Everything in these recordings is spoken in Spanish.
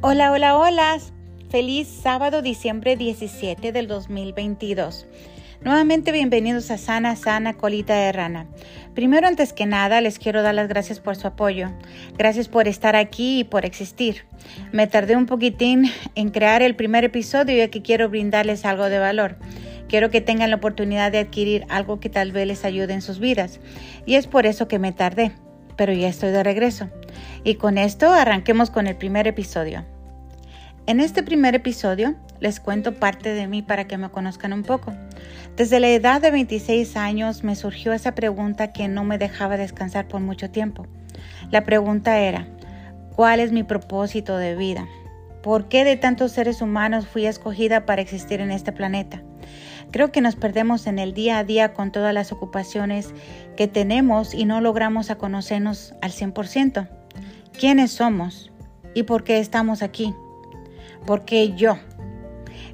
Hola, hola, hola. Feliz sábado, diciembre 17 del 2022. Nuevamente bienvenidos a Sana, Sana, Colita de Rana. Primero, antes que nada, les quiero dar las gracias por su apoyo. Gracias por estar aquí y por existir. Me tardé un poquitín en crear el primer episodio y aquí quiero brindarles algo de valor. Quiero que tengan la oportunidad de adquirir algo que tal vez les ayude en sus vidas. Y es por eso que me tardé, pero ya estoy de regreso. Y con esto arranquemos con el primer episodio. En este primer episodio les cuento parte de mí para que me conozcan un poco. Desde la edad de 26 años me surgió esa pregunta que no me dejaba descansar por mucho tiempo. La pregunta era, ¿cuál es mi propósito de vida? ¿Por qué de tantos seres humanos fui escogida para existir en este planeta? Creo que nos perdemos en el día a día con todas las ocupaciones que tenemos y no logramos a conocernos al 100% quiénes somos y por qué estamos aquí. ¿Por qué yo?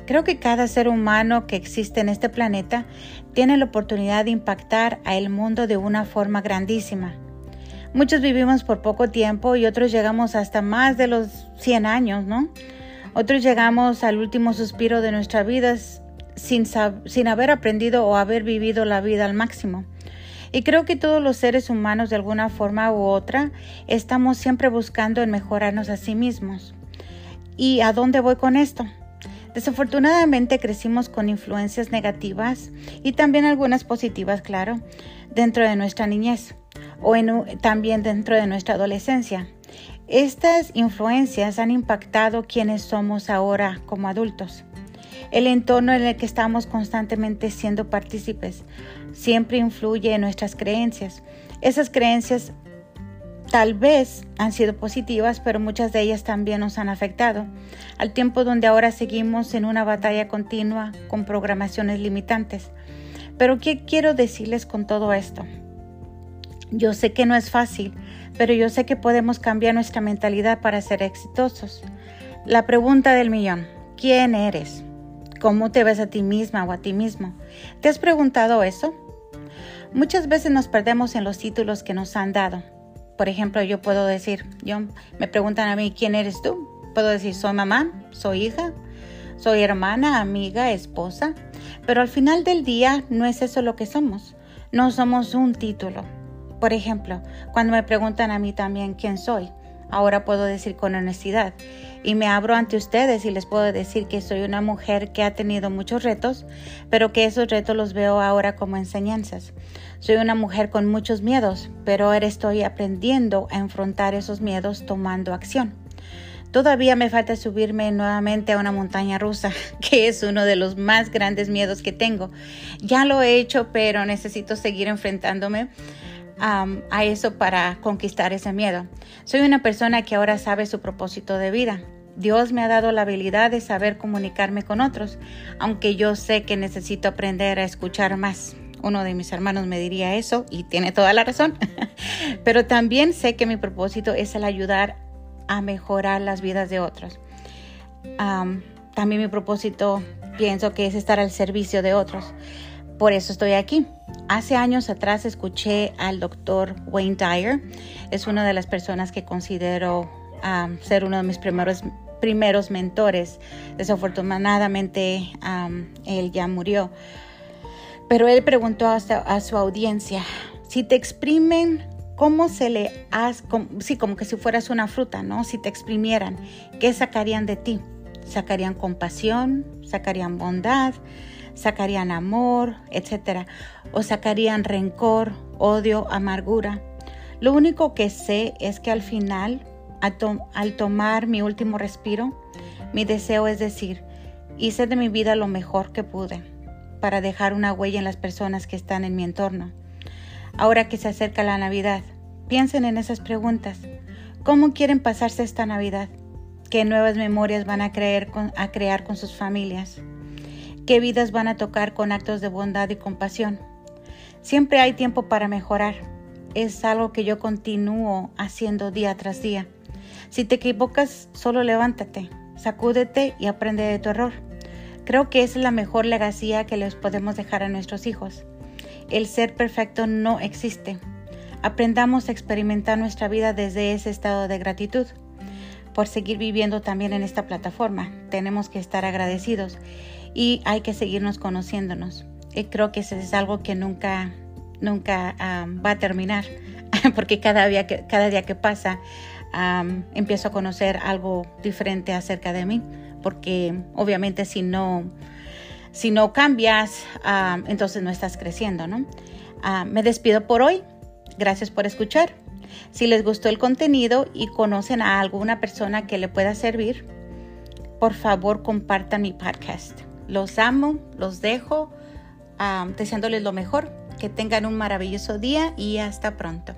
Creo que cada ser humano que existe en este planeta tiene la oportunidad de impactar a el mundo de una forma grandísima. Muchos vivimos por poco tiempo y otros llegamos hasta más de los 100 años, ¿no? Otros llegamos al último suspiro de nuestra vida sin, sin haber aprendido o haber vivido la vida al máximo. Y creo que todos los seres humanos de alguna forma u otra estamos siempre buscando en mejorarnos a sí mismos. ¿Y a dónde voy con esto? Desafortunadamente crecimos con influencias negativas y también algunas positivas, claro, dentro de nuestra niñez o también dentro de nuestra adolescencia. Estas influencias han impactado quienes somos ahora como adultos el entorno en el que estamos constantemente siendo partícipes siempre influye en nuestras creencias. Esas creencias tal vez han sido positivas, pero muchas de ellas también nos han afectado, al tiempo donde ahora seguimos en una batalla continua con programaciones limitantes. Pero ¿qué quiero decirles con todo esto? Yo sé que no es fácil, pero yo sé que podemos cambiar nuestra mentalidad para ser exitosos. La pregunta del millón, ¿quién eres? ¿Cómo te ves a ti misma o a ti mismo? ¿Te has preguntado eso? Muchas veces nos perdemos en los títulos que nos han dado. Por ejemplo, yo puedo decir, yo me preguntan a mí, ¿quién eres tú? Puedo decir, soy mamá, soy hija, soy hermana, amiga, esposa. Pero al final del día no es eso lo que somos. No somos un título. Por ejemplo, cuando me preguntan a mí también quién soy, ahora puedo decir con honestidad. Y me abro ante ustedes y les puedo decir que soy una mujer que ha tenido muchos retos, pero que esos retos los veo ahora como enseñanzas. Soy una mujer con muchos miedos, pero ahora estoy aprendiendo a enfrentar esos miedos tomando acción. Todavía me falta subirme nuevamente a una montaña rusa, que es uno de los más grandes miedos que tengo. Ya lo he hecho, pero necesito seguir enfrentándome a eso para conquistar ese miedo. Soy una persona que ahora sabe su propósito de vida. Dios me ha dado la habilidad de saber comunicarme con otros, aunque yo sé que necesito aprender a escuchar más. Uno de mis hermanos me diría eso y tiene toda la razón. Pero también sé que mi propósito es el ayudar a mejorar las vidas de otros. también mi propósito pienso que es estar al servicio de otros. Por eso estoy aquí. Hace años atrás escuché al doctor Wayne Dyer. Es una de las personas que considero ser uno de mis primeros, primeros mentores. Desafortunadamente, él ya murió. Pero él preguntó a, a su audiencia, si te exprimen ¿Cómo se le hace? Sí, como que si fueras una fruta, ¿no? Si te exprimieran, ¿qué sacarían de ti? ¿Sacarían compasión? ¿Sacarían bondad? Sacarían amor, etc. O sacarían rencor, odio, amargura. Lo único que sé es que al final, al, tomar mi último respiro, mi deseo es decir, hice de mi vida lo mejor que pude para dejar una huella en las personas que están en mi entorno. Ahora que se acerca la Navidad, piensen en esas preguntas. ¿Cómo quieren pasarse esta Navidad? ¿Qué nuevas memorias van a, crear con sus familias? Qué vidas van a tocar con actos de bondad y compasión. Siempre hay tiempo para mejorar. Es algo que yo continúo haciendo día tras día. Si te equivocas, solo levántate, sacúdete y aprende de tu error. Creo que es la mejor legacía que les podemos dejar a nuestros hijos. El ser perfecto no existe. Aprendamos a experimentar nuestra vida desde ese estado de gratitud. Por seguir viviendo también en esta plataforma. Tenemos que estar agradecidos y hay que seguirnos conociéndonos. Y creo que eso es algo que nunca, nunca va a terminar, porque cada día que, cada día que pasa empiezo a conocer algo diferente acerca de mí, porque obviamente si no, si no cambias, entonces no estás creciendo, ¿no? me despido por hoy. Gracias por escuchar. Si les gustó el contenido y conocen a alguna persona que le pueda servir, por favor compartan mi podcast. Los amo, los dejo, deseándoles lo mejor. Que tengan un maravilloso día y hasta pronto.